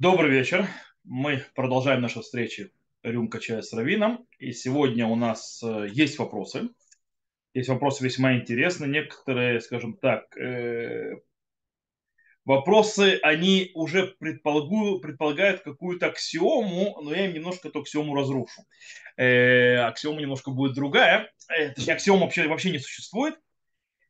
Добрый вечер. Мы продолжаем наши встречи «Рюмка чая с Равином». И сегодня у нас э, есть вопросы. Есть вопросы весьма интересные. Некоторые, скажем так, э, вопросы, они уже предполагают, какую-то аксиому, но я им немножко эту аксиому разрушу. Э, аксиома немножко будет другая. Точнее, аксиома вообще, вообще не существует.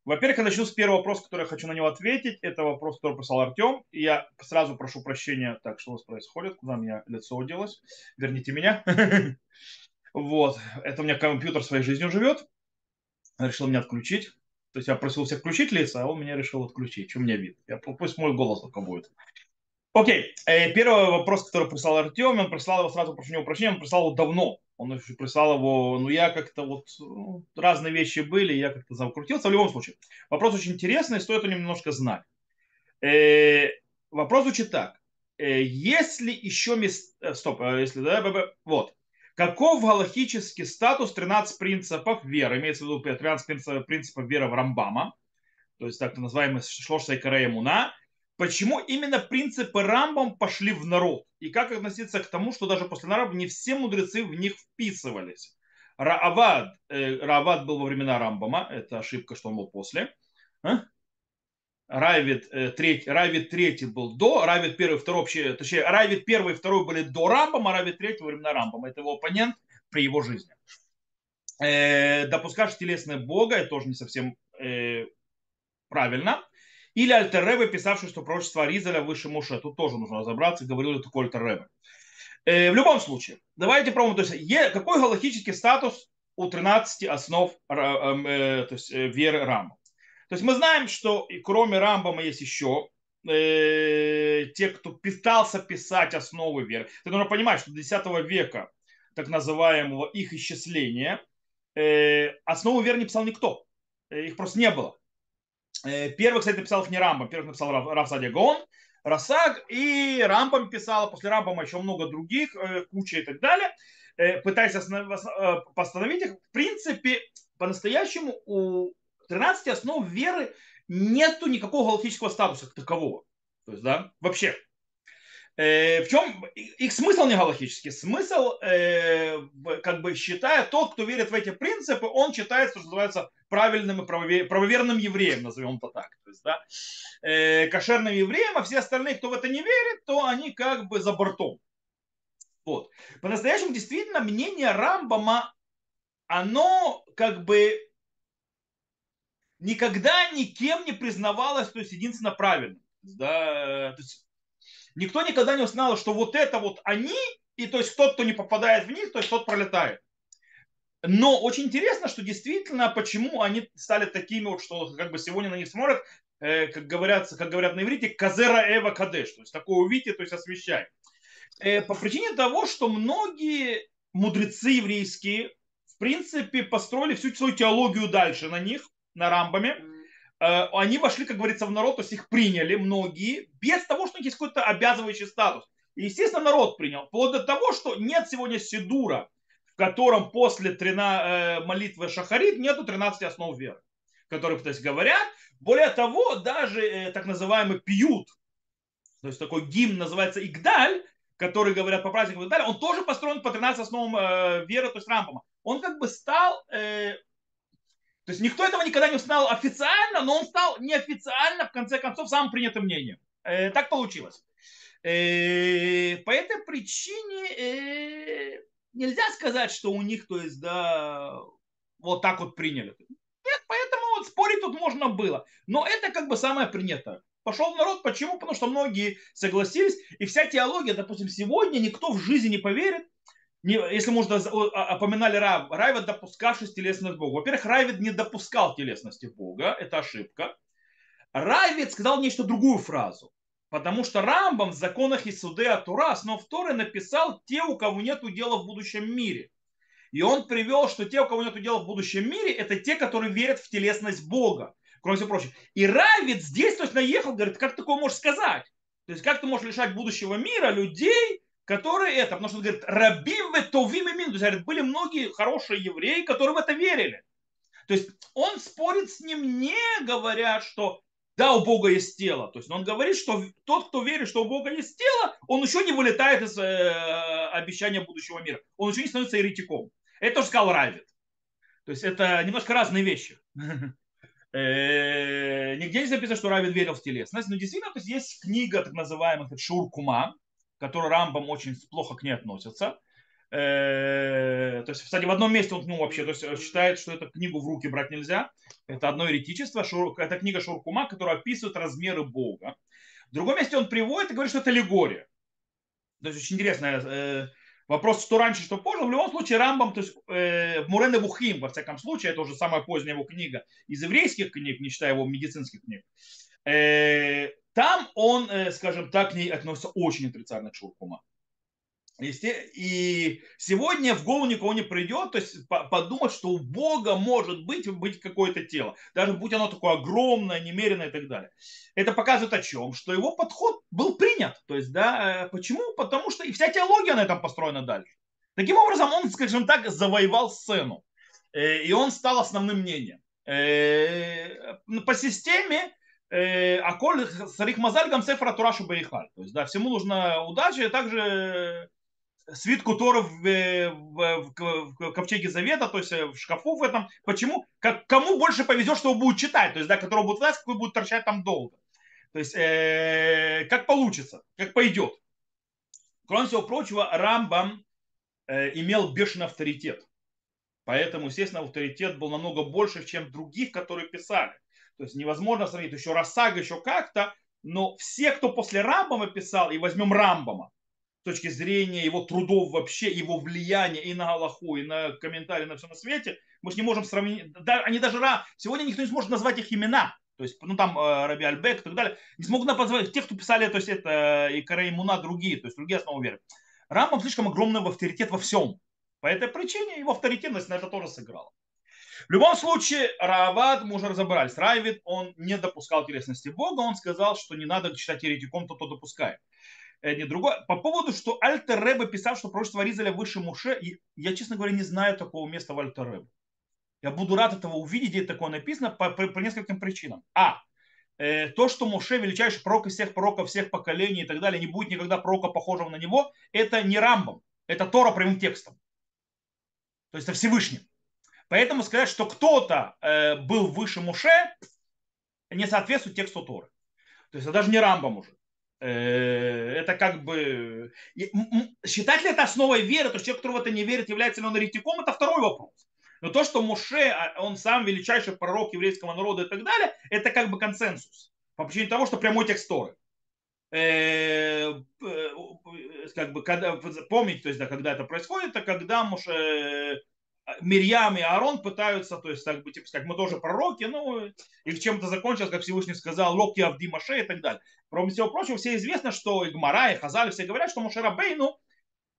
Во-первых, я начну с первого вопроса, который я хочу на него ответить. Это вопрос, который прислал Артем. Я сразу прошу прощения. Так, что у вас происходит? Куда меня лицо уделось? Верните меня. Вот. Это у меня компьютер своей жизнью живет. Решил меня отключить. То есть я просил всех включить лица, а он меня решил отключить. Что мне вид? Я, пусть мой голос только будет. Окей. Э, первый вопрос, который прислал Артем, он прислал его сразу, прошу него прощения, он прислал его давно. Он еще прислал его, ну я как-то вот, ну, разные вещи были, я как-то закрутился. В любом случае, вопрос очень интересный, стоит о нем немножко знать. Э, вопрос звучит так. Э, если еще мест... Э, стоп, э, если да, вот. Каков галактический статус 13 принципов веры? Имеется в виду 13 принципов, принципов веры в Рамбама, то есть так называемый Шлошса и Карея Муна, почему именно принципы Рамбам пошли в народ? И как относиться к тому, что даже после Рамбам не все мудрецы в них вписывались? Раавад, э, Раавад был во времена Рамбама, это ошибка, что он был после. А? Райвид, э, третий, Райвид третий был до, Райвид первый, второй вообще, точнее, Райвид первый и второй были до Рамбама, Райвид третий во времена Рамбама. Это его оппонент при его жизни. Э, допускаешь телесное Бога, это тоже не совсем э, правильно. Или Альтерребе, писавший, что пророчество Аризаля выше Муше. Тут тоже нужно разобраться, говорил ли такой Альтерребе. Э, в любом случае, давайте пробуем. То есть, е, какой галактический статус у 13 основ э, э, то есть, э, веры Рамбама? То есть мы знаем, что и кроме Рамбама есть еще э, те, кто пытался писать основы веры. Ты нужно понимать, что до 10 века так называемого их исчисления э, основу веры не писал никто. Э, их просто не было. Э, первый, кстати, написал их не Рамбам, первый написал Рав Садягон, Расаг, и Рамбам писал, после Рамбама еще много других, э, куча и так далее, э, пытаясь постановить их. В принципе, по-настоящему у 13 основ веры нету никакого галактического статуса такового. То есть, да, вообще. Э, в чем их смысл не галактический? Смысл, э, как бы считая, тот, кто верит в эти принципы, он считается, что называется, правильным и правовер, правоверным евреем, назовем это так. То есть, да, э, кошерным евреем, а все остальные, кто в это не верит, то они как бы за бортом. Вот. По-настоящему, действительно, мнение Рамбама, оно как бы никогда никем не признавалось, то есть единственно правильным. Да, то есть Никто никогда не узнал, что вот это вот они, и то есть тот, кто не попадает в них, то есть тот пролетает. Но очень интересно, что действительно, почему они стали такими вот, что как бы сегодня на них смотрят, э, как, говорят, как говорят на иврите, казера эва кадеш, то есть такое увидите, то есть освещай. Э, по причине того, что многие мудрецы еврейские, в принципе, построили всю свою теологию дальше на них, на рамбами, они вошли, как говорится, в народ, то есть их приняли многие, без того, что у них есть какой-то обязывающий статус. И, естественно, народ принял. Вплоть до того, что нет сегодня Сидура, в котором после 13, э, молитвы Шахарит нету 13 основ веры, которые, то есть, говорят. Более того, даже э, так называемый пьют, то есть такой гимн называется Игдаль, который говорят по праздникам и так далее, он тоже построен по 13 основам веры, то есть Рампама. Он как бы стал то есть никто этого никогда не узнал официально, но он стал неофициально, в конце концов, самым принятым мнением. Э, так получилось. Э, по этой причине э, нельзя сказать, что у них, то есть, да, вот так вот приняли. Нет, поэтому вот спорить тут можно было. Но это как бы самое принятое. Пошел народ, почему? Потому что многие согласились. И вся теология, допустим, сегодня никто в жизни не поверит, не, если можно, опоминали Рав, Райвид, допускавший телесность Бога. Во-первых, Райвид не допускал телесности Бога, это ошибка. Райвид сказал нечто другую фразу. Потому что Рамбам в законах Исуде Атура, основ Торы, написал те, у кого нет дела в будущем мире. И он привел, что те, у кого нет дела в будущем мире, это те, которые верят в телесность Бога. Кроме всего прочего. И Равид здесь то есть, наехал, говорит, как такое можешь сказать? То есть, как ты можешь лишать будущего мира людей, которые это, потому что он говорит, рабим товим имин, то есть говорит, были многие хорошие евреи, которые в это верили. То есть он спорит с ним, не говоря, что да, у Бога есть тело. То есть он говорит, что тот, кто верит, что у Бога есть тело, он еще не вылетает из э, обещания будущего мира. Он еще не становится еретиком. Это тоже сказал Равид. То есть это немножко разные вещи. Э, нигде не записано, что Равид верил в телесность, но действительно то есть, есть книга так называемых Шур Которая Рамбам очень плохо к ней относится. Э, то есть, кстати, в одном месте он ну, вообще то есть, считает, что эту книгу в руки брать нельзя. Это одно еретичество. Это книга Шуркума, которая описывает размеры Бога. В другом месте он приводит и говорит, что это аллегория. То есть очень интересная э, Вопрос, что раньше, что позже. В любом случае, Рамбам, то есть э, в Мурене Бухим, во всяком случае, это уже самая поздняя его книга из еврейских книг, не считая его медицинских книг. Э, там он, э, скажем так, к ней относится очень отрицательно к Шуркума. И сегодня в голову никого не придет, то есть подумать, что у Бога может быть, быть какое-то тело, даже будь оно такое огромное, немеренное и так далее. Это показывает о чем? Что его подход был принят. То есть, да, э, почему? Потому что и вся теология на этом построена дальше. Таким образом, он, скажем так, завоевал сцену. Э, и он стал основным мнением. По системе Аколь Сарих Мазаль Гамсефра Турашу Бейхаль. То есть, да, всему нужна удача, и также свитку Тора в, в, в, в ковчеге Завета, то есть э, в шкафу в этом. Почему? Как, кому больше повезет, что он будет читать, то есть, да, которого будет власть, какой будет торчать там долго. То есть, э, как получится, как пойдет. Кроме всего прочего, Рамбам э, имел бешеный авторитет. Поэтому, естественно, авторитет был намного больше, чем других, которые писали. То есть невозможно сравнить еще Рассага, еще как-то, но все, кто после Рамбама писал, и возьмем Рамбама, с точки зрения его трудов вообще, его влияния и на Галаху, и на комментарии на все на свете, мы же не можем сравнить, да, они даже, сегодня никто не сможет назвать их имена, то есть, ну там э, Раби Альбек и так далее, не смогут назвать тех, кто писали, то есть это и Караимуна, другие, то есть другие основы веры. Рамбам слишком огромный авторитет во всем. По этой причине его авторитетность на это тоже сыграла. В любом случае, Равад, мы уже разобрались, Райвид, он не допускал телесности Бога, он сказал, что не надо читать еретиком, то, то допускает. Э, не другое. По поводу, что Альтер Рэбе писал, что пророчество Ризаля выше Муше, я, честно говоря, не знаю такого места в Альтер Рэбе. Я буду рад этого увидеть, где такое написано, по, по, по нескольким причинам. А, э, то, что Муше величайший пророк из всех пророков, всех поколений и так далее, не будет никогда пророка, похожего на него, это не Рамбом, это Тора прямым текстом. То есть это Всевышний. Поэтому сказать, что кто-то э, был выше Муше, не соответствует тексту Торы. То есть это даже не Рамбом уже. Э, это как бы... Считать ли это основой веры, то есть человек, который в это не верит, является ли он еретиком, это второй вопрос. Но то, что Муше, а, он сам величайший пророк еврейского народа и так далее, это как бы консенсус. По причине того, что прямой текст Торы. Э, э, как бы, когда, помните, то есть, да, когда это происходит, это когда Муше Мирьям и Аарон пытаются, то есть, так бы, типа сказать, мы тоже пророки, ну, и чем-то закончилось, как Всевышний сказал, Локи Авди Маше и так далее. Кроме всего прочего, все известно, что и Гмара, и Хазаль, все говорят, что Мушера Бейну,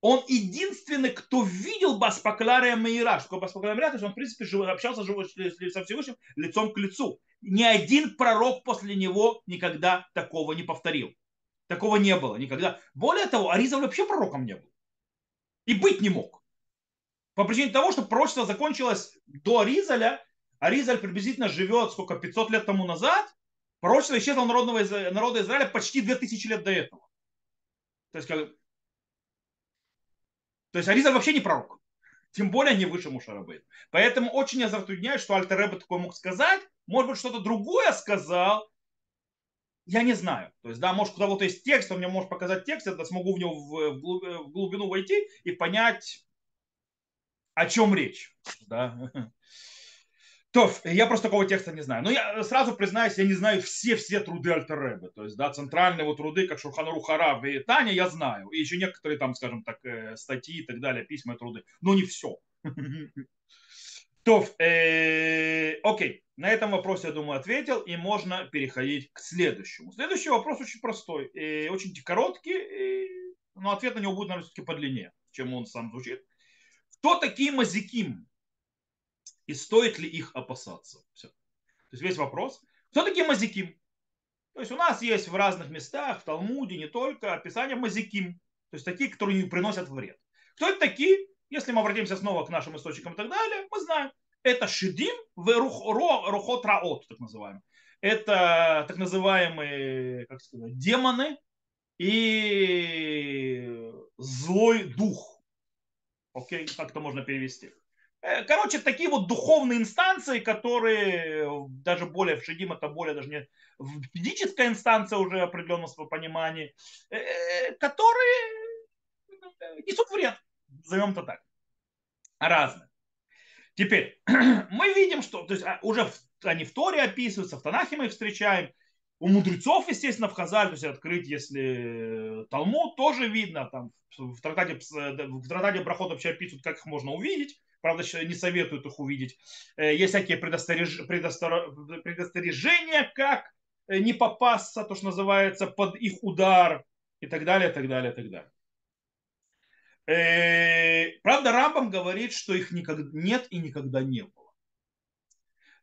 он единственный, кто видел Баспаклария Мейра. Что такое Баспаклария Мейра? То есть он, в принципе, общался со Всевышним лицом к лицу. Ни один пророк после него никогда такого не повторил. Такого не было никогда. Более того, Аризов вообще пророком не был. И быть не мог. По причине того, что пророчество закончилось до Аризаля, Аризаль приблизительно живет сколько, 500 лет тому назад, пророчество исчезло народного, народа Израиля почти 2000 лет до этого. То есть, как... То есть Аризаль вообще не пророк. Тем более не выше Мушарабейт. Поэтому очень я затрудняюсь, что Альтереба такое мог сказать. Может быть, что-то другое сказал. Я не знаю. То есть, да, может, у кого-то есть текст, он мне может показать текст, я смогу в него в, в глубину войти и понять, о чем речь. Да? То, я просто такого текста не знаю. Но я сразу признаюсь, я не знаю все-все труды Альтеребе. То есть, да, центральные его труды, как Шурханару Харав и Таня, я знаю. И еще некоторые там, скажем так, э, статьи и так далее, письма и труды. Но не все. То, э, окей, на этом вопросе, я думаю, ответил, и можно переходить к следующему. Следующий вопрос очень простой, очень короткий, но ответ на него будет, наверное, все-таки подлиннее, чем он сам звучит. Кто такие мазиким? И стоит ли их опасаться? Все. То есть весь вопрос. Кто такие мазиким? То есть у нас есть в разных местах, в Талмуде, не только, описание мазиким. То есть такие, которые не приносят вред. Кто это такие? Если мы обратимся снова к нашим источникам и так далее, мы знаем. Это шидим в рухот раот, так называемый. это так называемые, как сказать, демоны и злой дух. Окей, как это можно перевести? Э, короче, такие вот духовные инстанции, которые даже более в Шидим, это более даже не физическая инстанция уже определенного понимания, э, которые несут вред, назовем это так, разные. Теперь, мы видим, что то есть, а, уже в, они в Торе описываются, в Танахе мы их встречаем, у мудрецов, естественно, в Хазаль, то есть открыть, если Талмуд, тоже видно, там в трактате, в трактате Брахот вообще описывают, как их можно увидеть, правда, не советуют их увидеть. Э, есть всякие предостереж... предостор... предостережения, как э, не попасться, то, что называется, под их удар и так далее, и так далее, и так далее. Э, правда, Рамбам говорит, что их никогда нет и никогда не было.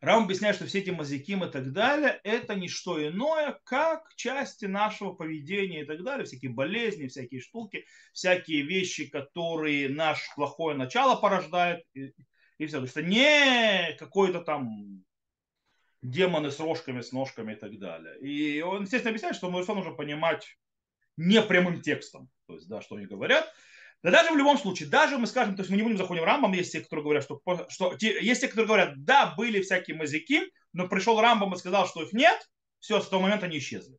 Рам объясняет, что все эти мазиким и так далее, это не что иное, как части нашего поведения и так далее, всякие болезни, всякие штуки, всякие вещи, которые наше плохое начало порождают и, и все. То есть это не какой-то там демоны с рожками, с ножками и так далее. И он, естественно, объясняет, что мы нужно понимать не прямым текстом, то есть, да, что они говорят, да даже в любом случае, даже мы скажем, то есть мы не будем заходить в Рамбам, есть те, которые говорят, что, что есть те, которые говорят, да, были всякие мазики, но пришел Рамбам и сказал, что их нет, все, с того момента они исчезли.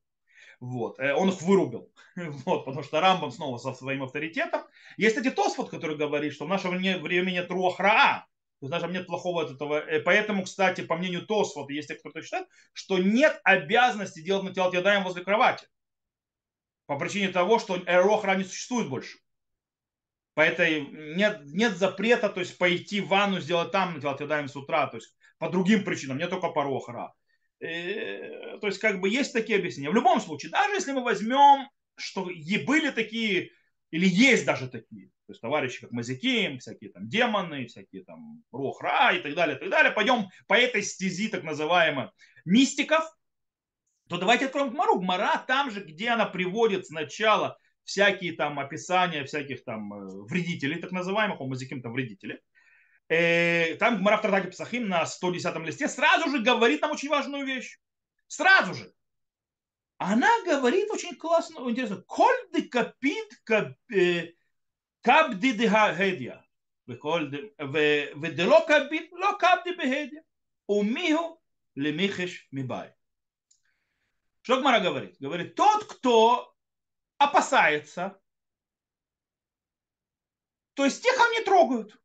Вот. Э, он их вырубил. Вот, потому что Рамбам снова со своим авторитетом. Есть, кстати, Тосфот, который говорит, что в наше время нет руахраа, то есть даже нет плохого от этого. Э, поэтому, кстати, по мнению Тосфот, есть те, кто считает, что нет обязанности делать на тело возле кровати. По причине того, что эрохра не существует больше. Поэтому нет, нет запрета, то есть пойти в ванну, сделать там, делать ядаем с утра, то есть по другим причинам, не только по рохра. Э, то есть как бы есть такие объяснения. В любом случае, даже если мы возьмем, что и были такие, или есть даже такие, то есть товарищи как Мазиким, всякие там демоны, всякие там Рохра и так далее, и так далее, пойдем по этой стези так называемых мистиков, то давайте откроем Гмару. Гмара там же, где она приводит сначала всякие там описания всяких там э, вредителей, так называемых, омазиким там вредители. И там Гмара в Тартаке Псахим на 110 листе сразу же говорит нам очень важную вещь. Сразу же. Она говорит очень классно, интересно. Коль де капит кап, э, кабди де хагедия. Ведело капит, ло кабди бегедия. Умиху лемихеш мибай. Что Гмара говорит? Говорит, тот, кто опасается, то есть тех они трогают.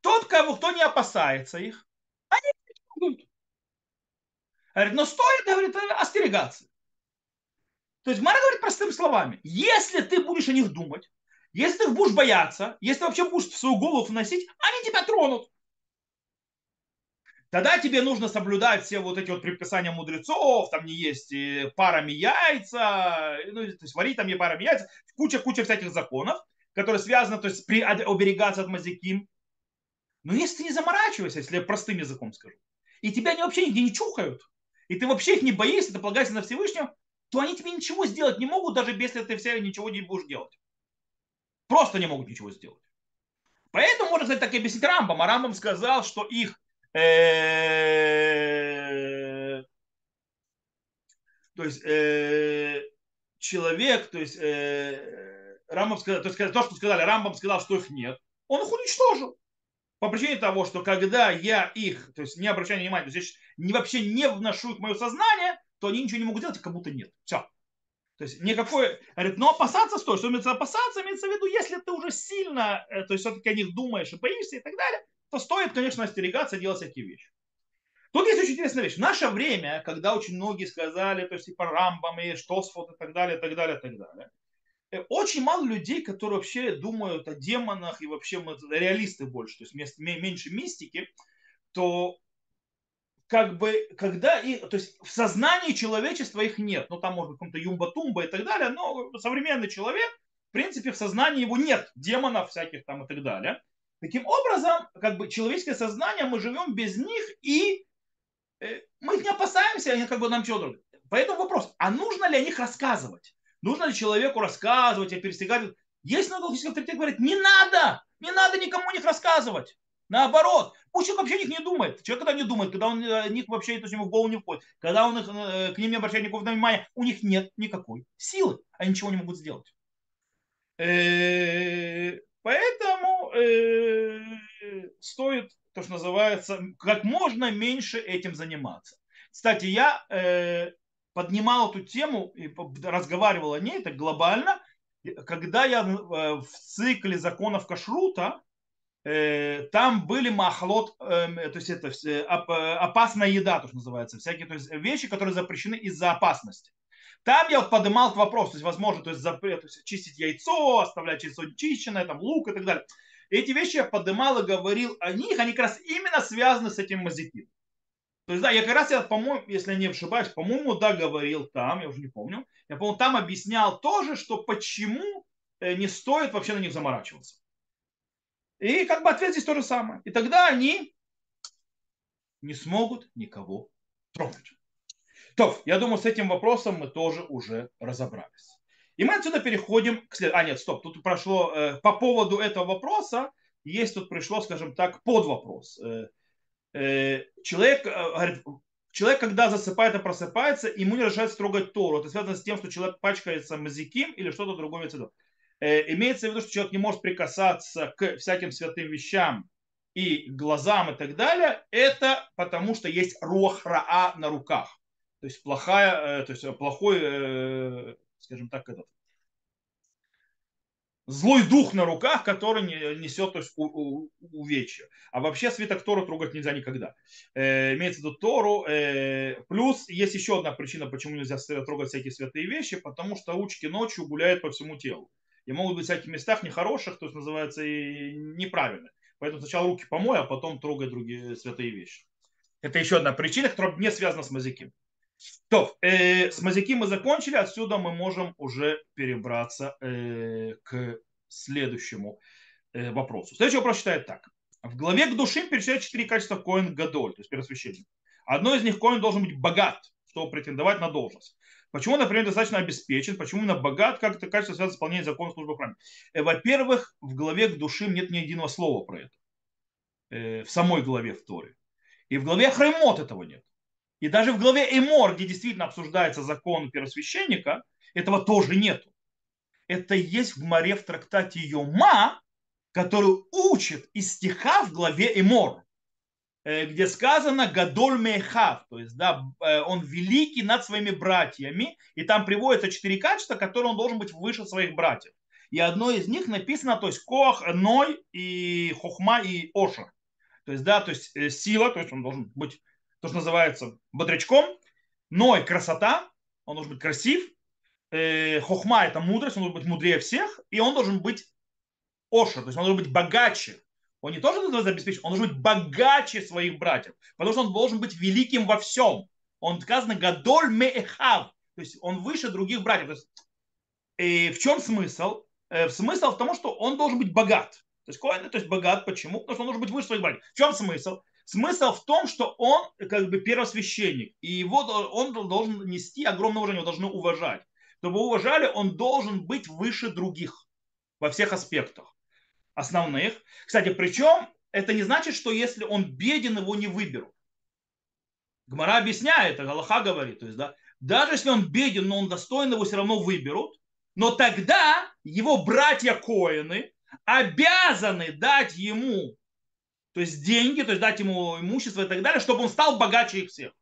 Тот, кого, кто не опасается их, они не трогают. Говорит, но стоит, говорит, остерегаться. То есть Мара говорит простыми словами. Если ты будешь о них думать, если ты их будешь бояться, если вообще будешь в свою голову вносить, они тебя тронут. Тогда тебе нужно соблюдать все вот эти вот предписания мудрецов, там не есть э, парами яйца, ну, то есть варить там не парами яйца, куча-куча всяких законов, которые связаны, то есть при, оберегаться от мазиким. Но если ты не заморачиваешься, если я простым языком скажу, и тебя они вообще нигде не чухают, и ты вообще их не боишься, ты полагаешься на Всевышнего, то они тебе ничего сделать не могут, даже если ты все ничего не будешь делать. Просто не могут ничего сделать. Поэтому можно сказать так и объяснить Рамбам. А Рамбам сказал, что их Э, то есть э, человек, то есть э, Рамбам сказал, то, есть, то, что сказали, Рамбам сказал, что их нет, он их уничтожил. По причине того, что когда я их, то есть не обращаю внимания, то есть не, вообще не вношу их в мое сознание, то они ничего не могут делать, как будто нет. Все. То есть никакой, говорит, но опасаться стоит. Что имеется опасаться, имеется в виду, если ты уже сильно, то есть все-таки о них думаешь и боишься и так далее, то стоит, конечно, остерегаться, делать всякие вещи. Тут есть очень интересная вещь. В наше время, когда очень многие сказали, то есть и по Рамбам, и Штосфот, и так далее, и так далее, и так далее, э, очень мало людей, которые вообще думают о демонах, и вообще мы реалисты больше, то есть меньше мистики, то как бы, когда и, то есть в сознании человечества их нет, ну там может быть каком-то юмба-тумба и так далее, но современный человек, в принципе, в сознании его нет демонов всяких там и так далее. Таким образом, как бы человеческое сознание, мы живем без них, и э, мы их не опасаемся, они как бы нам чего другого. Поэтому вопрос, а нужно ли о них рассказывать? Нужно ли человеку рассказывать, а перестигать? Есть много логических авторитет говорит, не надо, не надо никому о них рассказывать. Наоборот, пусть человек вообще о них не думает. Человек когда не думает, когда он о них вообще то есть, ему в голову не входит, когда он их, э, к ним не обращает никакого внимания, у них нет никакой силы, они ничего не могут сделать. Э, поэтому э, стоит, то, что называется, как можно меньше этим заниматься. Кстати, я поднимал эту тему и разговаривал о ней так глобально, когда я в цикле законов кашрута, Э, там были махлот, то есть это опасная еда, то, что называется, всякие то есть вещи, которые запрещены из-за опасности. Там я вот поднимал этот вопрос, то есть возможно, то есть, запрет, то есть чистить яйцо, оставлять яйцо чищенное, там лук и так далее. Эти вещи я поднимал и говорил о них, они как раз именно связаны с этим мазикин. То есть, да, я как раз, я, по-моему, если я не ошибаюсь, по-моему, да, говорил там, я уже не помню, я, по-моему, там объяснял тоже, что почему э, не стоит вообще на них заморачиваться. И как бы ответ здесь то же самое. И тогда они не смогут никого тронуть. То, я думаю, с этим вопросом мы тоже уже разобрались. И мы отсюда переходим к следующему. А, нет, стоп, тут прошло э, по поводу этого вопроса, есть тут пришло, скажем так, под вопрос. Э, э, человек, э, говорит, человек, когда засыпает и просыпается, ему не разрешается трогать Тору. Это связано с тем, что человек пачкается мазиким или что-то другое. Э, имеется в виду, что человек не может прикасаться к всяким святым вещам и глазам и так далее, это потому что есть руахраа на руках. То есть плохая, э, то есть плохой, э, скажем так, этот злой дух на руках, который несет то есть, увечья. А вообще свиток Тору трогать нельзя никогда. Э, имеется в виду Тору. Э, плюс есть еще одна причина, почему нельзя трогать всякие святые вещи, потому что ручки ночью гуляют по всему телу и могут быть в всяких местах нехороших, то есть называется и неправильных. Поэтому сначала руки помой, а потом трогай другие святые вещи. Это еще одна причина, которая не связана с мазиким. То, э, с мазиким мы закончили, отсюда мы можем уже перебраться э, к следующему э, вопросу. Следующий вопрос считает так. В главе к душим перечисляют четыре качества коин гадоль, то есть первосвященник. Одно из них коин должен быть богат, чтобы претендовать на должность. Почему, например, достаточно обеспечен, почему именно богат, как это качество связано с исполнением закона службы в храме? Э, во-первых, в главе к душим нет ни единого слова про это. Э, в самой главе в Торе. И в главе Хремот этого нет. И даже в главе Эмор, где действительно обсуждается закон первосвященника, этого тоже нету. Это есть в море в трактате Йома, который учит из стиха в главе Эмор. Э, где сказано Гадоль Мехав, то есть да, э, он великий над своими братьями, и там приводятся четыре качества, которые он должен быть выше своих братьев. И одно из них написано, то есть Кох, Ной и Хохма и Оша. То есть, да, то есть э, сила, то есть он должен быть, то, что называется, бодрячком. Ной – красота, он должен быть красив. Хохма – это мудрость, он должен быть мудрее всех. И он должен быть Оша, то есть он должен быть богаче он не тоже должен обеспечить, он должен быть богаче своих братьев, потому что он должен быть великим во всем. Он сказано Гадоль Меэхав, то есть он выше других братьев. То есть, и в чем смысл? Э, смысл в том, что он должен быть богат. То есть Коэн, то есть богат. Почему? Потому что он должен быть выше своих братьев. В чем смысл? Смысл в том, что он как бы первосвященник, и его он должен нести огромное уважение, его должны уважать. Чтобы уважали, он должен быть выше других во всех аспектах основных. Кстати, причем это не значит, что если он беден, его не выберут. Гмара объясняет, Галаха говорит, то есть, да, даже если он беден, но он достоин, его все равно выберут, но тогда его братья Коины обязаны дать ему, то есть деньги, то есть дать ему имущество и так далее, чтобы он стал богаче их всех.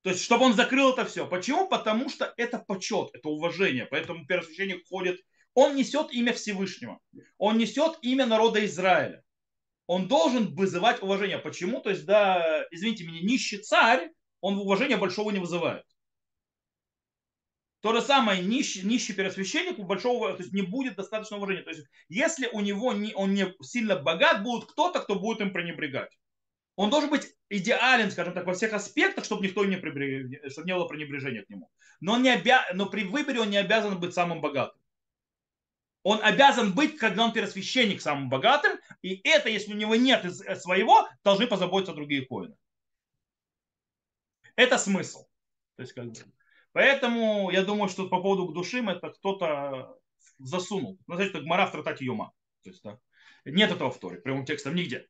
То есть, чтобы он закрыл это все. Почему? Потому что это почет, это уважение. Поэтому первосвященник ходит он несет имя Всевышнего. Он несет имя народа Израиля. Он должен вызывать уважение. Почему? То есть, да, извините меня, нищий царь, он уважения большого не вызывает. То же самое, нищий, нищий первосвященник у большого, то есть не будет достаточно уважения. То есть, если у него не, он не сильно богат, будет кто-то, кто будет им пренебрегать. Он должен быть идеален, скажем так, во всех аспектах, чтобы никто не, пренебрег... чтобы не было пренебрежения к нему. Но, он не обя... Но при выборе он не обязан быть самым богатым. Он обязан быть, когда он первосвященник, самым богатым. И это, если у него нет э, своего, должны позаботиться другие коины. Это смысл. То есть, как бы, поэтому я думаю, что по поводу к душим это кто-то засунул. Ну, значит, как Мара в трактате Йома. То есть, да. Нет этого в Торе, прямым текстом нигде.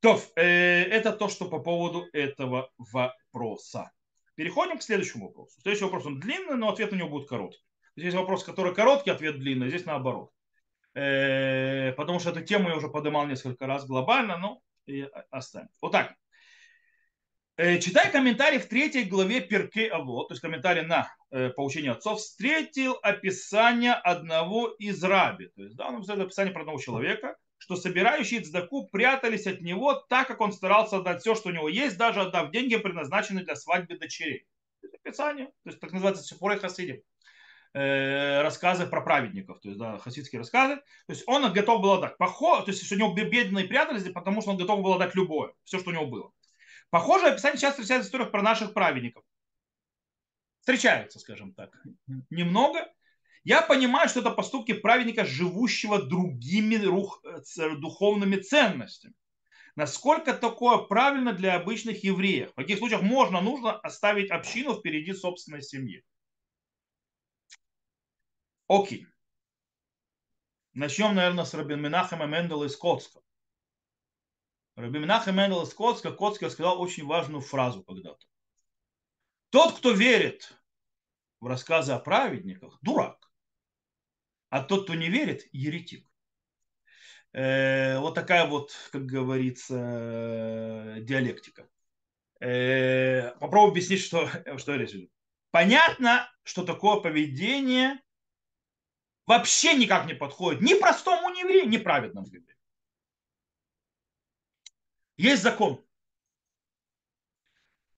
То, э, это то, что по поводу этого вопроса. Переходим к следующему вопросу. Следующий вопрос он длинный, но ответ на него будет короткий. Здесь вопрос, который короткий, ответ длинный, здесь наоборот. Э, потому что эту тему я уже поднимал несколько раз глобально, но и оставим. Вот так. Э, читая комментарий в третьей главе Перке Авод, то есть комментарий на э, поучение отцов, встретил описание одного из раби. То есть, да, он встретил описание про одного человека, что собирающие цдаку прятались от него, так как он старался отдать все, что у него есть, даже отдав деньги, предназначенные для свадьбы дочерей. Это описание, то есть так называется Сифорой Хасидим э, рассказы про праведников, то есть да, хасидские рассказы. То есть он готов был отдать. Похоже, то есть у него бедные прятались, потому что он готов был отдать любое, все, что у него было. Похожее описание сейчас встречается в историях про наших праведников. Встречается, скажем так, немного. Я понимаю, что это поступки праведника, живущего другими духовными ценностями. Насколько такое правильно для обычных евреев? В каких случаях можно, нужно оставить общину впереди собственной семьи? Окей. Начнем, наверное, с Рабин Минахема Мендела из Котска. Рабин Минахем Мендел из Котска, сказал очень важную фразу когда-то. Тот, кто верит в рассказы о праведниках, дурак. А тот, кто не верит, еретик. Э, вот такая вот, как говорится, диалектика. Э, попробую объяснить, что, что я речь Понятно, что такое поведение вообще никак не подходит ни простому еврею, ни праведному еврею. Есть закон.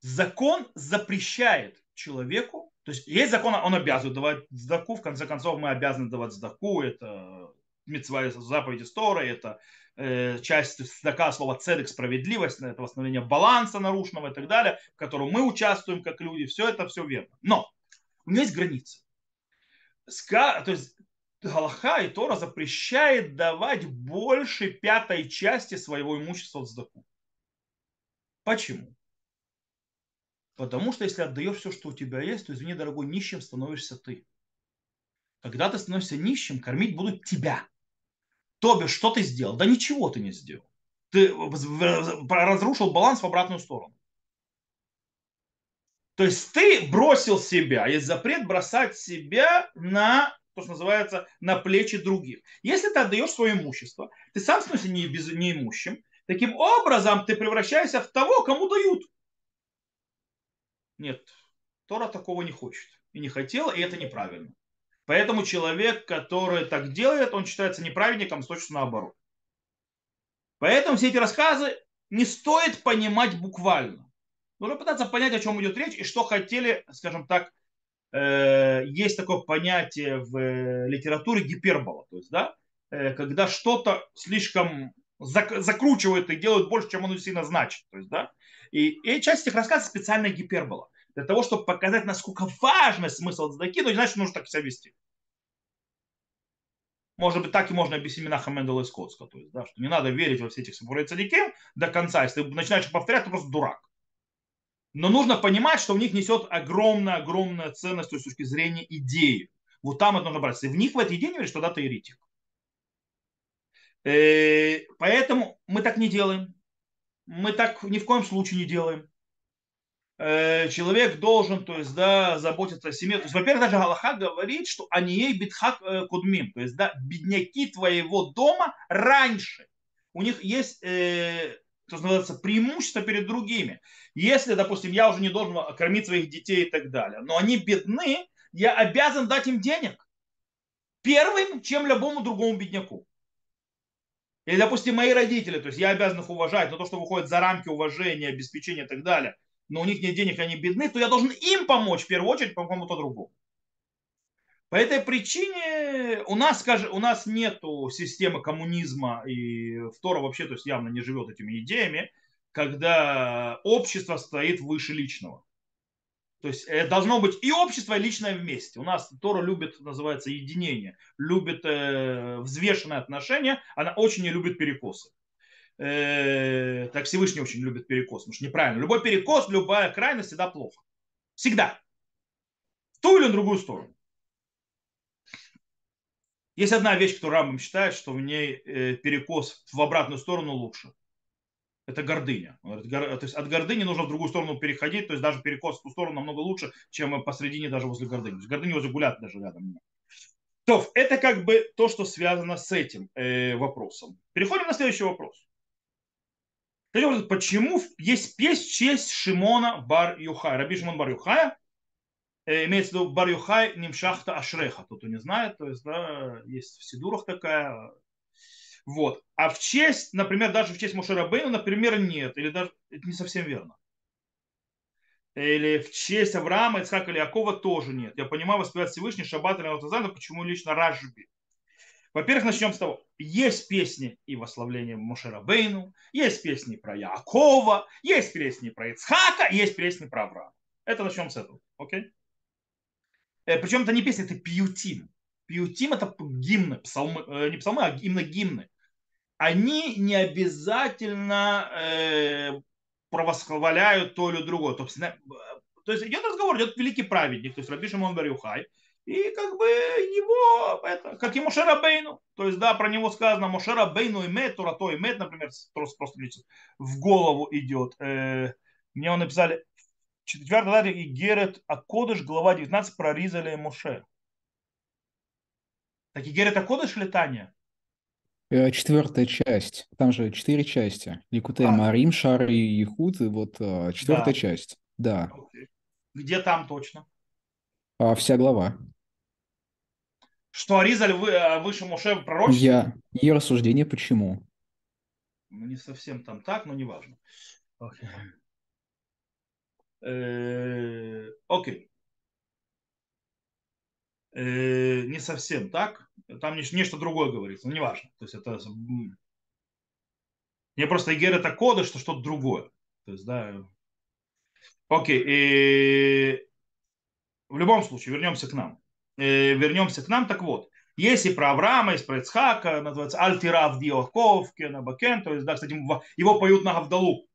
Закон запрещает человеку, то есть есть закон, он обязывает давать сдаку, в конце концов мы обязаны давать сдаку, это митцва заповеди Стора, это э, часть сдака слова цедек, справедливость, это восстановление баланса нарушенного и так далее, в котором мы участвуем как люди, все это все верно. Но у меня есть границы. Ска, то есть Галаха и Тора запрещает давать больше пятой части своего имущества в сдаку. Почему? Потому что если отдаешь все, что у тебя есть, то, извини, дорогой, нищим становишься ты. Когда ты становишься нищим, кормить будут тебя. Тоби, что ты сделал? Да ничего ты не сделал. Ты разрушил баланс в обратную сторону. То есть ты бросил себя. Есть запрет бросать себя на то, что называется, на плечи других. Если ты отдаешь свое имущество, ты сам становишься не, без, неимущим, таким образом ты превращаешься в того, кому дают. Нет, Тора такого не хочет и не хотела, и это неправильно. Поэтому человек, который так делает, он считается неправедником, точно наоборот. Поэтому все эти рассказы не стоит понимать буквально. Нужно пытаться понять, о чем идет речь и что хотели, скажем так, есть такое понятие в э, литературе гипербола, то есть, да, э, когда что-то слишком закручивают и делают больше, чем оно сильно значит, то есть, да, и, и часть этих рассказов специально гипербола, для того, чтобы показать, насколько важный смысл цдаки, но не значит, что нужно так себя вести. Может быть, так и можно объяснить Минаха Мендела Коцка. То есть, да, что не надо верить во все эти симфории цадиким до конца. Если ты начинаешь повторять, ты просто дурак. Но нужно понимать, что в них несет огромная-огромная ценность с точки зрения идеи. Вот там это нужно брать. Если в них в этой идее не веришь, тогда ты еретик. Э, поэтому мы так не делаем. Мы так ни в коем случае не делаем. Э, человек должен, то есть, да, заботиться о семье. То есть, во-первых, даже Галаха говорит, что они ей битхак э, кудмим, то есть, да, бедняки твоего дома раньше. У них есть что называется, преимущество перед другими. Если, допустим, я уже не должен кормить своих детей и так далее, но они бедны, я обязан дать им денег. Первым, чем любому другому бедняку. Или, допустим, мои родители, то есть я обязан их уважать, но то, что выходит за рамки уважения, обеспечения и так далее, но у них нет денег, они бедны, то я должен им помочь в первую очередь, по кому-то другому. По этой причине у нас, скажем, у нас нет системы коммунизма, и Втора вообще то есть явно не живет этими идеями, когда общество стоит выше личного. То есть э, должно быть и общество, и личное вместе. У нас Тора любит, называется, единение, любит э, взвешенное отношение, она очень не любит перекосы. Э, так Всевышний очень любит перекос, потому что неправильно. Любой перекос, любая крайность всегда плохо. Всегда. В ту или другую сторону. Есть одна вещь, которую Рамбам считает, что в ней э, перекос в обратную сторону лучше. Это гордыня. То есть от гордыни нужно в другую сторону переходить, то есть даже перекос в ту сторону намного лучше, чем посредине даже возле гордыни. То есть гордыни возле гулят даже рядом. То, это как бы то, что связано с этим э, вопросом. Переходим на следующий вопрос. Почему есть песнь честь Шимона Бар Юхая? Раби Шимон Бар Юхая Э, имеется в виду Бар Юхай Нимшахта Ашреха, кто-то не знает, то есть, да, есть в Сидурах такая. Вот. А в честь, например, даже в честь Мушера Бейна, например, нет, или даже это не совсем верно. Или в честь Авраама, Ицхака или Якова тоже нет. Я понимаю, воспевать Всевышний, Шаббат или Алтазана, почему лично Ражби. Во-первых, начнем с того. Есть песни и восславление Мушера Бейну, есть песни про Якова, есть песни про Ицхака, есть песни про Авраама. Это начнем с этого. Окей? Okay? Э, Причем это не песня, это пиутим. Пиутим это гимны, псалмы, э, не псалмы, а именно гимны. Они не обязательно э, провосхваляют то или другое. То то есть идет разговор, идет великий праведник, то есть Раби Шимон Барюхай, и как бы его, это, как и Мошера Бейну. То есть, да, про него сказано Мошера Бейну и Мет, Тура то и Мет, например, просто, просто в голову идет. Э, мне он написали, Четвертая глава и Герет Акодыш, глава 19 про Ризаля и Моше. Так и Герет Акодыш или Таня? Э, четвертая часть. Там же четыре части. Ликуте а. Марим, Шар и Ихуд. И вот э, четвертая да. часть. Да. Где там точно? А, вся глава. Что Аризаль вы, э, выше Моше в пророчестве? Я. И рассуждение почему. Ну, не совсем там так, но неважно. Okay. Э, окей. Э, не совсем так. Там нечто другое говорится, но неважно. То есть это... Мне просто Игер это коды, что что-то другое. То есть, да. Окей. И... В любом случае, вернемся к нам. Вернемся к нам. Так вот, есть и про Авраама, есть про Ицхака, называется Альтирав Диохков, Кенабакен, то есть, да, кстати, его поют на Гавдалу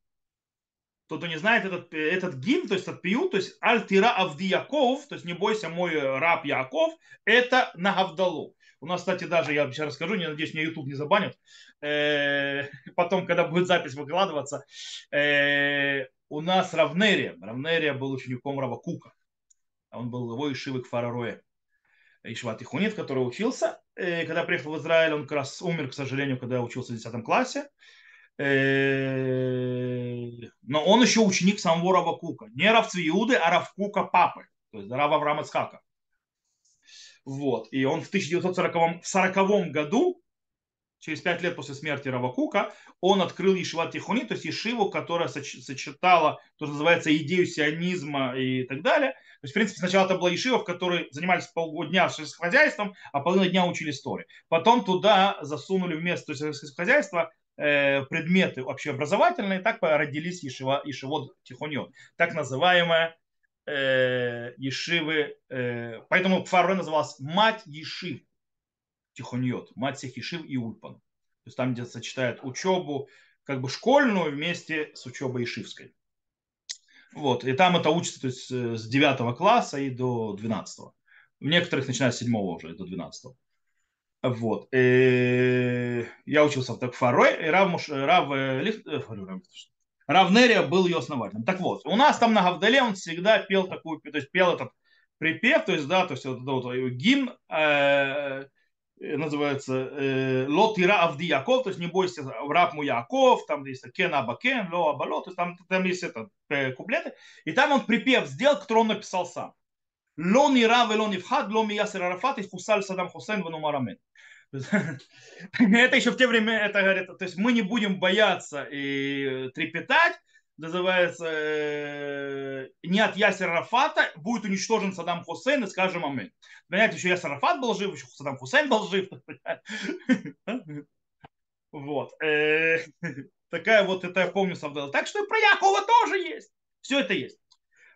кто-то не знает этот, этот гимн, то есть этот пиют, то есть Аль-Тира Авди Яков, то есть не бойся мой раб Яков, это на Гавдалу. У нас, кстати, даже, я сейчас расскажу, не надеюсь, мне YouTube не забанят, э, потом, когда будет запись выкладываться, э, у нас Равнерия, Равнерия был учеником Рава Кука, он был его Ишивы Кфарароя, Ишва Тихунит, который учился, э, когда приехал в Израиль, он как раз умер, к сожалению, когда учился в 10 классе, Э, но он еще ученик самого Рава Кука. Не Равцви Иуды, а Рав Кука папы. То есть Рава Авраама Ицхака. Вот. И он в 1940 в 40 году, через пять лет после смерти Рава Кука, он открыл Ешива Тихони, то есть Ешиву, которая сочетала, то, что называется, идею сионизма и так далее. То есть, в принципе, сначала это была Ешива, в которой занимались полгодня хозяйством, а половину дня учили истории. Потом туда засунули вместо то есть, хозяйства Э, предметы общеобразовательные, так родились Ешива, Ешивот Тихоньот, так называемая э, Ешивы, э, поэтому Фаро называлась мать Ешив Тихоньот, мать всех Ешив и Ульпан. То есть там, где сочетают учебу, как бы школьную вместе с учебой Ешивской. Вот, и там это учится то есть, э, с 9 класса и до 12. В некоторых начиная с 7 уже до 12. Вот. И я учился в Такфарой, и Рав, Муш, Рав, э, Лих, э, Рав Нерия был ее основателем. Так вот, у нас там на Гавдале он всегда пел такую, то есть пел этот припев, то есть, да, то есть вот, вот, вот гимн э, называется э, Лот Ира Авди Яков, то есть не бойся, раб мой Яков, там есть Кен Абакен, Ло Абало, то есть там, там есть это, э, куплеты, и там он припев сделал, который он написал сам. לא נראה ולא נפחד, לא מיאסר ערפאת, יחוסל סדאם חוסיין ונאמר אמן. Это еще в те времена, это говорит, то есть мы не будем бояться и трепетать, называется, э, не от Ясера Рафата будет уничтожен Саддам Хусейн и скажем амин. Понятно, еще Ясер Рафат был жив, еще Саддам Хусейн был жив. Вот. Э, такая вот, это я помню, совдал. Так что и про Якова тоже есть. Все это есть.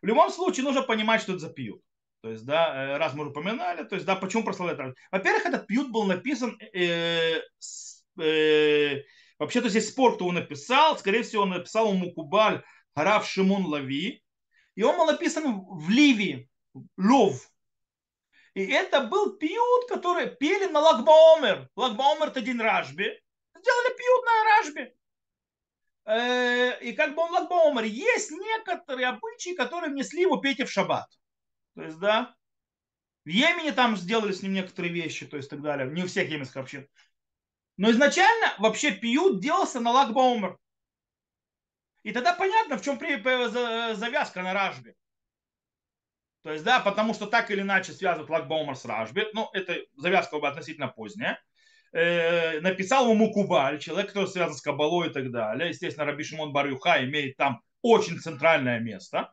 В любом случае нужно понимать, что это за пьют. То есть, да, э, раз мы уже упоминали, то есть, да, почему прославляют Во-первых, этот пьют был написан, э, э, вообще-то здесь спор, кто он написал, скорее всего, он написал ему Кубаль Харав Шимон Лави, и он был написан в Ливии, Лов. И это был пьют, который пели на Лагбаомер. Лагбаомер это день Ражби. Сделали пьют на Ражби. Э, и как бы он Лагбаомер. Есть некоторые обычаи, которые внесли его петь в шаббат. То есть, да, в Йемене там сделали с ним некоторые вещи, то есть так далее. Не у всех йеменских общин. Но изначально вообще пьют делался на Лагбаумер. И тогда понятно, в чем завязка на Ражбе. То есть, да, потому что так или иначе связывают Лагбаумер с Ражби. Ну, это завязка относительно поздняя. Э, написал ему Мукубаль, человек, который связан с Кабалой и так далее. Естественно, Раби Шимон Барюха имеет там очень центральное место.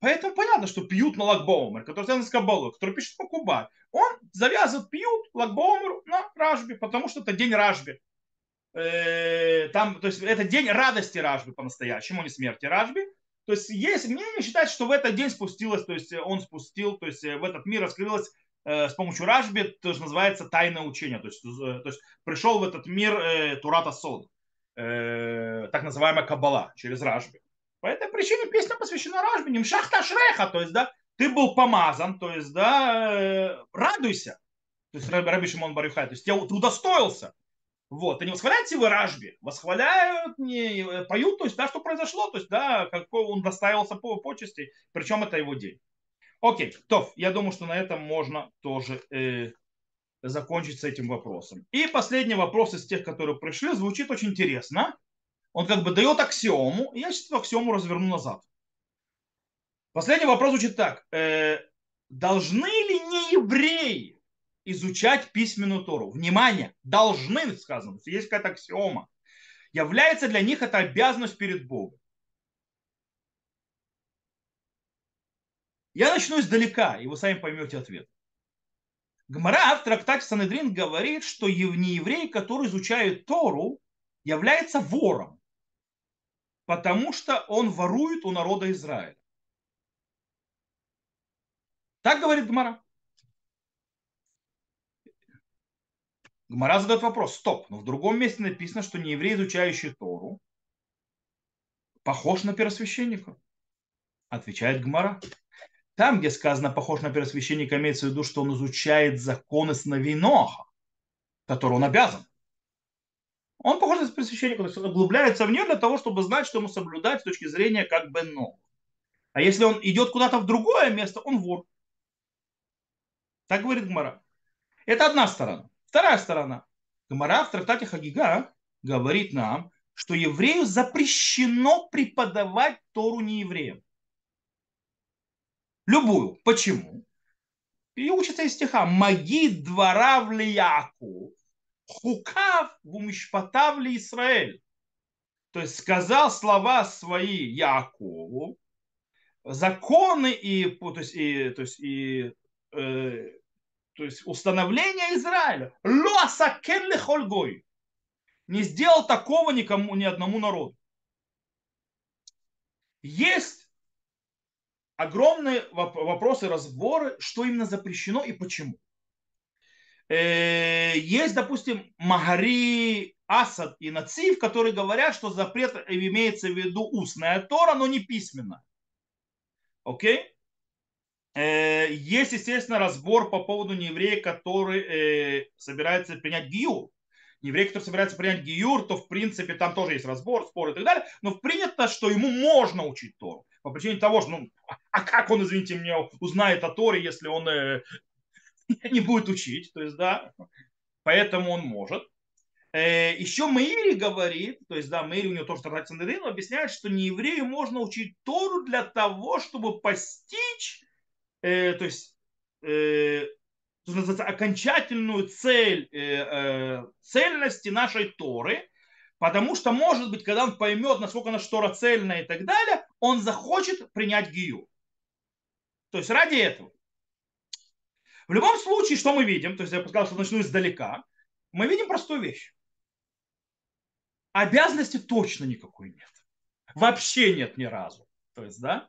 Поэтому понятно, что пьют на Лагбаумер, который связан с Кабалой, который пишет Мукубаль. Он завязывает, пьют Лагбаумер на Ражби, потому что это день Ражби. Э, там, то есть это день радости Ражби по-настоящему, не смерти Ражби. То есть есть мнение считать, что в этот день спустилось, то есть он спустил, то есть в этот мир раскрылось э, с помощью Ражби, то, что называется тайное учение. То есть, то есть пришел в этот мир э, Турата Сод, э, так называемая Кабала, через Ражби. По этой причине песня посвящена не Шахта Шреха, то есть, да, ты был помазан, то есть, да, э, радуйся. То есть Раби Шимон Барюхай, то есть ты удостоился. Вот, они восхваляют его Ражби, восхваляют, не, поют, то есть, да, что произошло, то есть, да, какой он доставился по почести, причем это его день. Окей, то, я думаю, что на этом можно тоже э, закончить с этим вопросом. И последний вопрос из тех, которые пришли, звучит очень интересно. Он как бы дает аксиому, и я сейчас эту аксиому разверну назад. Последний вопрос звучит так. Э, должны ли не евреи изучать письменную Тору. Внимание, должны сказано, есть какая-то аксиома. Является для них это обязанность перед Богом. Я начну издалека, и вы сами поймете ответ. Гмара в трактате Санедрин говорит, что не еврей, который изучает Тору, является вором, потому что он ворует у народа Израиля. Так говорит Гмара. Гмара задает вопрос, стоп, но в другом месте написано, что не еврей, изучающий Тору, похож на первосвященника. Отвечает Гмара. Там, где сказано похож на первосвященника, имеется в виду, что он изучает законы сыновей Ноха, которые он обязан. Он похож на первосвященника, то есть он углубляется в нее для того, чтобы знать, что ему соблюдать с точки зрения как бы Нох. А если он идет куда-то в другое место, он вор. Так говорит Гмара. Это одна сторона. Вторая сторона. Гмара в трактате Хагига говорит нам, что еврею запрещено преподавать Тору неевреям. Любую. Почему? И учится из стиха. Маги двора в Лияку, хукав в умишпатав ли Израиль. То есть сказал слова свои Якову, законы и, то есть, и, то есть, и э, то есть установление Израиля. Лоасакен хольгой. Не сделал такого никому, ни одному народу. Есть огромные вопросы, разборы, что именно запрещено и почему. Э, есть, допустим, Магари, Асад и Нацив, которые говорят, что запрет имеется в виду устная Тора, но не письменно. Окей? Э, есть, естественно, разбор по поводу нееврея, который э, собирается принять гиюр. Еврей, который собирается принять гиюр, то в принципе там тоже есть разбор, спор и так далее. Но принято, что ему можно учить Тору. По причине того, что, ну, а как он, извините меня, узнает о Торе, если он не будет учить. То есть, да, поэтому он может. Э, еще Маири говорит, то есть, да, Маири у него тоже Тарат объясняет, что не еврею можно учить Тору для того, чтобы постичь э, то есть э, то называется, окончательную цель э, э, цельности нашей Торы, потому что, может быть, когда он поймет, насколько наша Тора цельная и так далее, он захочет принять Гию. То есть ради этого. В любом случае, что мы видим, то есть я сказал, что начну издалека, мы видим простую вещь. Обязанности точно никакой нет. Вообще нет ни разу. То есть, да,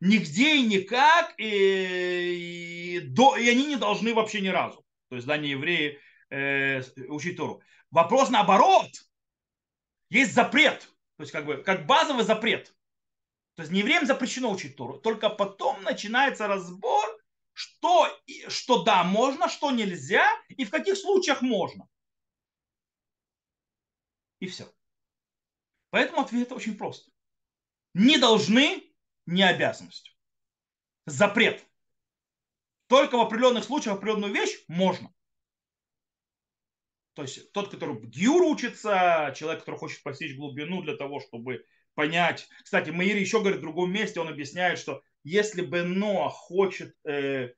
нигде и никак, и, и, до, и они не должны вообще ни разу. То есть, да, не евреи э, учить Тору. Вопрос наоборот. Есть запрет. То есть, как бы, как базовый запрет. То есть, не евреям запрещено учить Тору. Только потом начинается разбор, что, что да, можно, что нельзя, и в каких случаях можно. И все. Поэтому ответ очень прост. Не должны, не обязанность. Запрет. Только в определенных случаях определенную вещь можно. То есть тот, который в гюр учится, человек, который хочет постичь глубину для того, чтобы понять. Кстати, Маир еще говорит в другом месте, он объясняет, что если бы Ноа хочет э,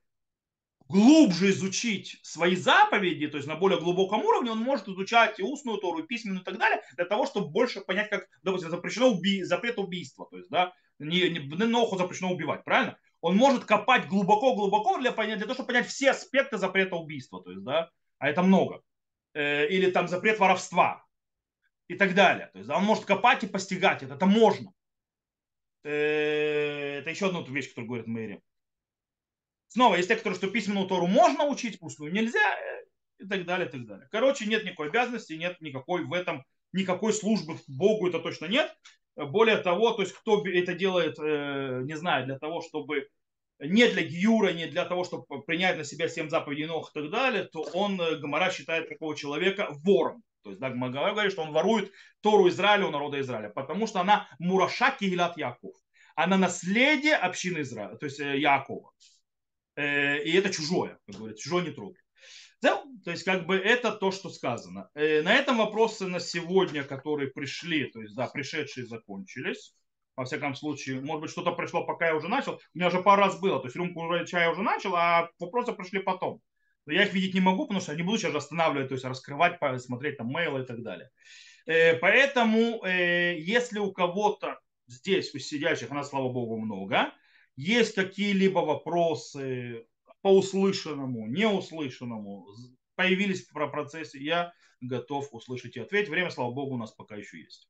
глубже изучить свои заповеди, то есть на более глубоком уровне, он может изучать и устную Тору, и письменную и так далее, для того, чтобы больше понять, как, допустим, запрещено уби... запрет убийства, то есть, да, не, не, Ноху запрещено убивать, правильно? Он может копать глубоко-глубоко для, для того, чтобы понять все аспекты запрета убийства, то есть, да, а это много. Э, или там запрет воровства и так далее. То есть, да, он может копать и постигать это, это можно. Э, это еще одна вещь, которую говорит Мэри. Снова, есть те, которые, что письменную Тору можно учить, пустую нельзя, э, и так далее, и так далее. Короче, нет никакой обязанности, нет никакой в этом, никакой службы Богу это точно нет. Более того, то есть кто это делает, э, не знаю, для того, чтобы не для гиюра, не для того, чтобы принять на себя семь заповедей ног и так далее, то он, Гамара считает такого человека вором. То есть, да, Гамара говорит, что он ворует Тору Израиля у народа Израиля, потому что она Мураша Кигилат Яков. Она наследие общины Израиля, то есть Якова. Э, и это чужое, как говорится, чужое не трогай. Да, то есть как бы это то, что сказано. Э, на этом вопросы на сегодня, которые пришли, то есть да, пришедшие закончились. Во всяком случае, может быть, что-то пришло, пока я уже начал. У меня уже пару раз было, то есть рюмку чая уже начал, а вопросы пришли потом. Я их видеть не могу, потому что я не буду сейчас останавливать, то есть раскрывать, смотреть там мейлы и так далее. Э, поэтому, если у кого-то здесь, у сидящих, нас, слава богу, много, есть какие-либо вопросы по услышанному, неуслышанному, появились про процессе, я готов услышать и ответить. Время, слава богу, у нас пока еще есть.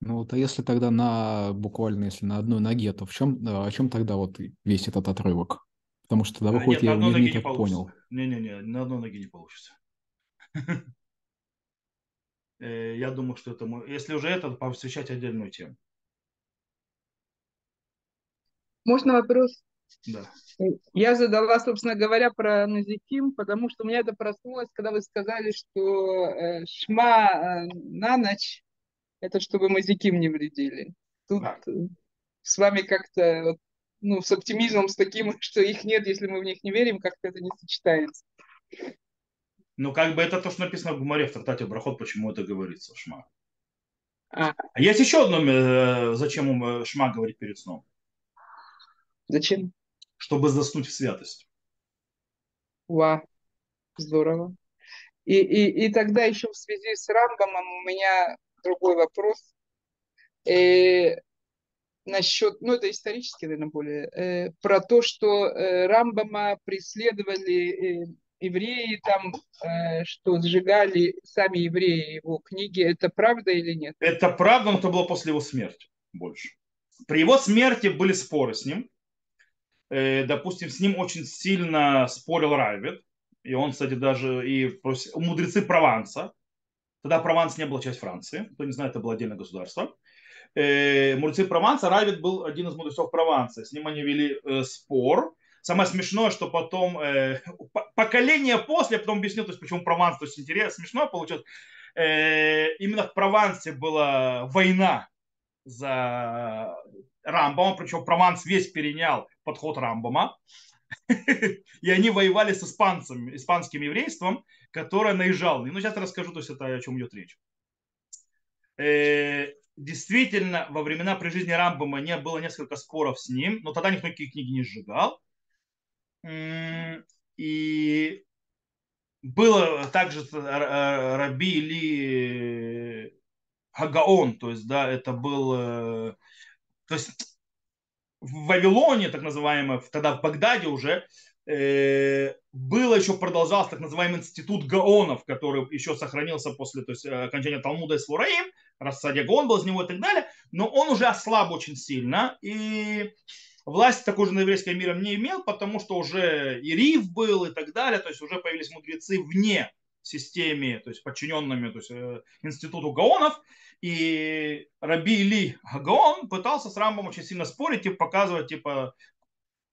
Ну вот, а если тогда на буквально, если на одной ноге, то в чем, о чем тогда вот весь этот отрывок? Потому что тогда выходит, Нет, я его не, не так получится. понял. Не-не-не, на одной ноге не получится. Э, я думаю, что это... Если уже это, посвящать отдельную тему. Можно вопрос? Да. Я задала, собственно говоря, про Назиким, потому что у меня это проснулось, когда вы сказали, что э, шма э, на ночь, это чтобы Мазиким не вредили. Тут да. Э, с вами как-то, ну, с оптимизмом, с таким, что их нет, если мы в них не верим, как-то это не сочетается. Ну, как бы это то, что написано в Гумаре в трактате Брахот, почему это говорится, шма. А, а есть еще одно, э, зачем шма говорит перед сном. Зачем? Чтобы заснуть в святость. Ва, здорово. И, и, и тогда еще в связи с Рамбомом у меня другой вопрос. Э, насчет, ну это исторически, наверное, более, э, про то, что э, Рамбома преследовали э, евреи там, э, что сжигали сами евреи его книги. Это правда или нет? Это правда, но это было после его смерти больше. При его смерти были споры с ним. Э, допустим, с ним очень сильно спорил Райвет, и он, кстати, даже и мудрецы Прованса, тогда Прованс не был часть Франции, кто не знает, это было отдельное государство, э, мудрецы Прованса, Райвет был один из мудрецов Прованса, с ним они вели э, спор, Самое смешное, что потом э, поколение после, я потом объясню, то есть почему Прованс, то есть интересно, смешно получилось. Э, именно в Провансе была война за Рамбома, причем Прованс весь перенял подход Рамбома. И они воевали с испанцами, испанским еврейством, которое наезжало. Ну, сейчас расскажу, то есть это о чем идет речь. Э, действительно, во времена при жизни Рамбома не было несколько споров с ним, но тогда никто никакие книги не сжигал. И было также Раби или Хагаон, то есть, да, это был, э, то есть в Вавилоне, так называемое, тогда в Багдаде уже, э, было еще продолжался так называемый институт Гаонов, который еще сохранился после то есть, окончания Талмуда и Свураим, рассадя Гаон был из него и так далее, но он уже ослаб очень сильно, и власть такой же на еврейском миром не имел, потому что уже и Рив был и так далее, то есть уже появились мудрецы вне системе, то есть подчиненными то есть, э, институту Гаонов, и Раби Или Гаон пытался с Рамбом очень сильно спорить, типа, показывать, типа,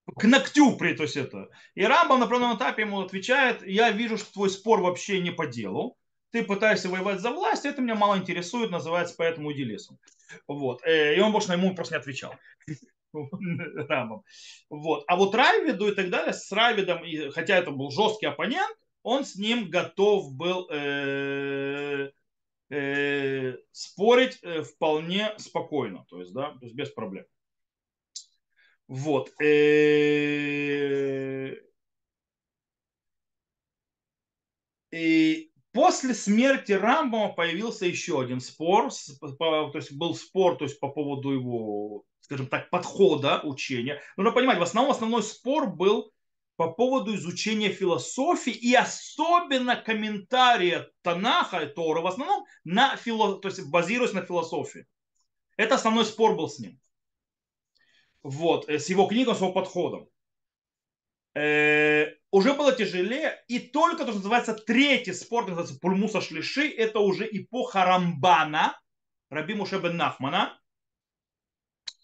к ногтю, при, то есть это. И Рамбам на определенном этапе ему отвечает, я вижу, что твой спор вообще не по делу, ты пытаешься воевать за власть, это меня мало интересует, называется поэтому идилисом. Вот. Э, и он больше на ему просто не отвечал. Рамбам. Вот. А вот Райвиду и так далее, с Райвидом, хотя это был жесткий оппонент, он с ним готов был э, э, спорить вполне спокойно, то есть, да, то есть без проблем. Вот. Э, и после смерти Рамбама появился еще один спор, то есть был спор то есть по поводу его, скажем так, подхода учения. Нужно понимать, в основном основной спор был по поводу изучения философии и особенно комментария Танаха и Тора, в основном на фило, то есть базируясь на философии. Это основной спор был с ним вот, э, с его книгой, с его подходом. Э, уже было тяжелее, и только то, что называется третий спор, называется Пульмуса Шлиши, это уже эпоха Рамбана, Раби Мушебен Нахмана,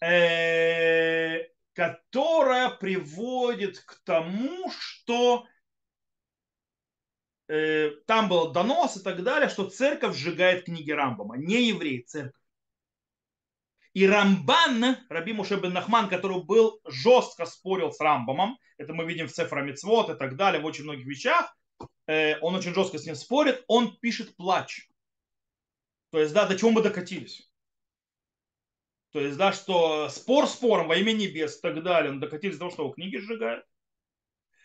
э, которая приводит к тому, что э, там был донос и так далее, что церковь сжигает книги Рамбама, не евреи, церковь. И Рамбан, Раби Муше бен Нахман, который был жестко спорил с Рамбамом, это мы видим в Цефра Мицвод и так далее, в очень многих вещах, э, он очень жестко с ним спорит, он пишет плач. То есть, да, до чего мы докатились. То есть, да, что спор спором во имя небес и так далее, он докатились до того, что его книги сжигают.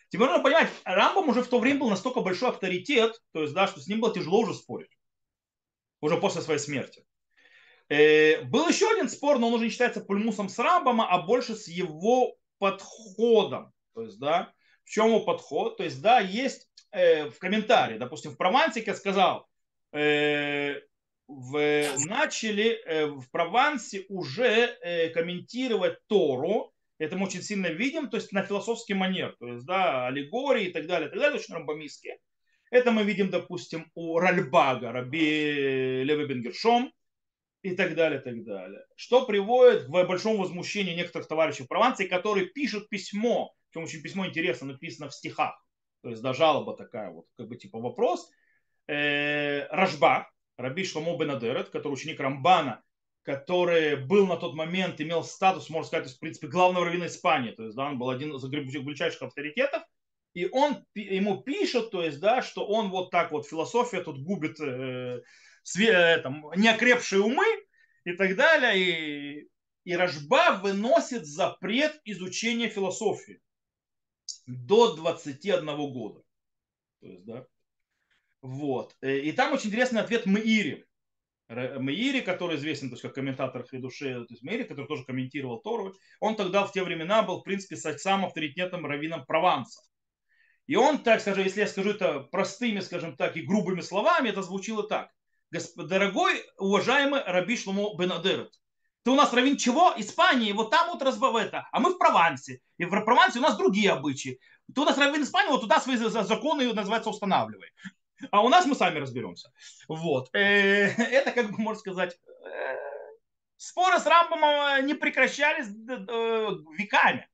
Теперь нужно понимать, Рамбам уже в то время был настолько большой авторитет, то есть, да, что с ним было тяжело уже спорить. Уже после своей смерти. Э, был еще один спор, но он уже не считается пульмусом с Рамбама, а больше с его подходом. То есть, да, в чем его подход? То есть, да, есть э, в комментарии, допустим, в Провансике сказал, э, в, начали э, в Провансе уже э, комментировать Тору, это мы очень сильно видим, то есть на философский манер, то есть, да, аллегории и так далее, и так далее, очень рамбамистские. Это мы видим, допустим, у Ральбага, Раби Леви Бенгершом, и так далее, так далее. Что приводит к большому возмущению некоторых товарищей в Прованции, которые пишут письмо, причем очень письмо интересно, написано в стихах, то есть да, жалоба такая вот, как бы типа вопрос. Э, Рожба, Раби Шломо Бенадерет, который ученик Рамбана, который был на тот момент, имел статус, можно сказать, в принципе, главного раввина Испании, то есть да, он был один из величайших авторитетов, и он ему пишет, то есть, да, что он вот так вот, философия тут губит э, там, неокрепшие умы и так далее. И, и Рожба выносит запрет изучения философии до 21 года. То есть, да. Вот. Э, и там очень интересный ответ Маири. Маири, который известен то есть, как комментатор Хидуши, то есть Маири, который тоже комментировал Тору, он тогда в те времена был, в принципе, самым авторитетным раввином Прованса. И он, так скажем, если я скажу это простыми, скажем так, и грубыми словами, это звучило так дорогой, уважаемый Раби Шломо Бенадерет, ты у нас равин чего? Испании, вот там вот разбав это, а мы в Провансе. И в Провансе у нас другие обычаи. Ты у нас равин Испании, вот туда свои законы, называется, устанавливай. А у нас мы сами разберемся. Вот. Э, это, как бы, можно сказать, э, споры с Рамбомом не прекращались э, веками.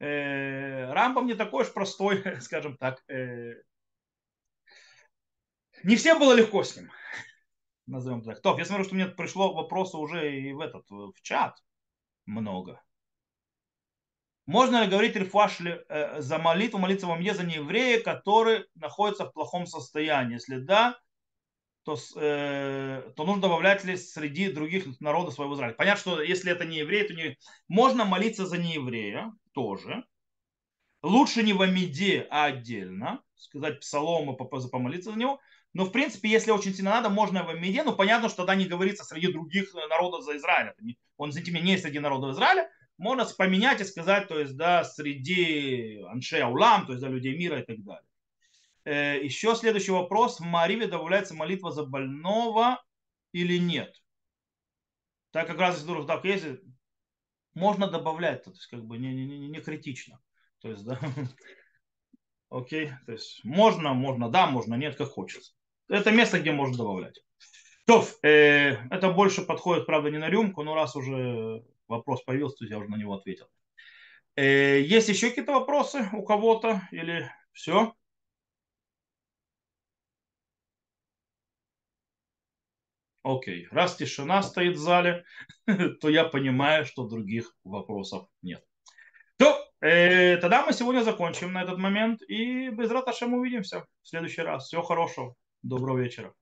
Рамбом не такой уж простой, скажем так. Не всем было легко с ним назовем так. Топ, я смотрю, что мне пришло вопросы уже и в этот, в чат много. Можно ли говорить рефашли э, за молитву, молиться вам за нееврея, который находится в плохом состоянии? Если да, то, э, то нужно добавлять ли среди других народов своего Израиля. Понятно, что если это не еврей, то не... можно молиться за нееврея тоже. Лучше не в Амиде, а отдельно. Сказать псалом и помолиться за него. Но, в принципе, если очень сильно надо, можно в Меде. Ну, понятно, что тогда не говорится среди других народов за Израиль. Он, за меня, не среди народов Израиля. Можно поменять и сказать, то есть, да, среди Аншея Улам, то есть, да, людей мира и так далее. Э, еще следующий вопрос. В Мариве добавляется молитва за больного или нет? Так как раз из так есть, можно добавлять, то есть, как бы не, не, не критично. То есть, да, окей, то есть, можно, можно, да, можно, нет, как хочется это место, где можно добавлять. То, э, это больше подходит, правда, не на рюмку, но раз уже вопрос появился, то я уже на него ответил. Э, есть еще какие-то вопросы у кого-то или все? Окей, раз тишина стоит в зале, то я понимаю, что других вопросов нет. То, э, тогда мы сегодня закончим на этот момент и без раташем увидимся в следующий раз. Всего хорошего, доброго вечера.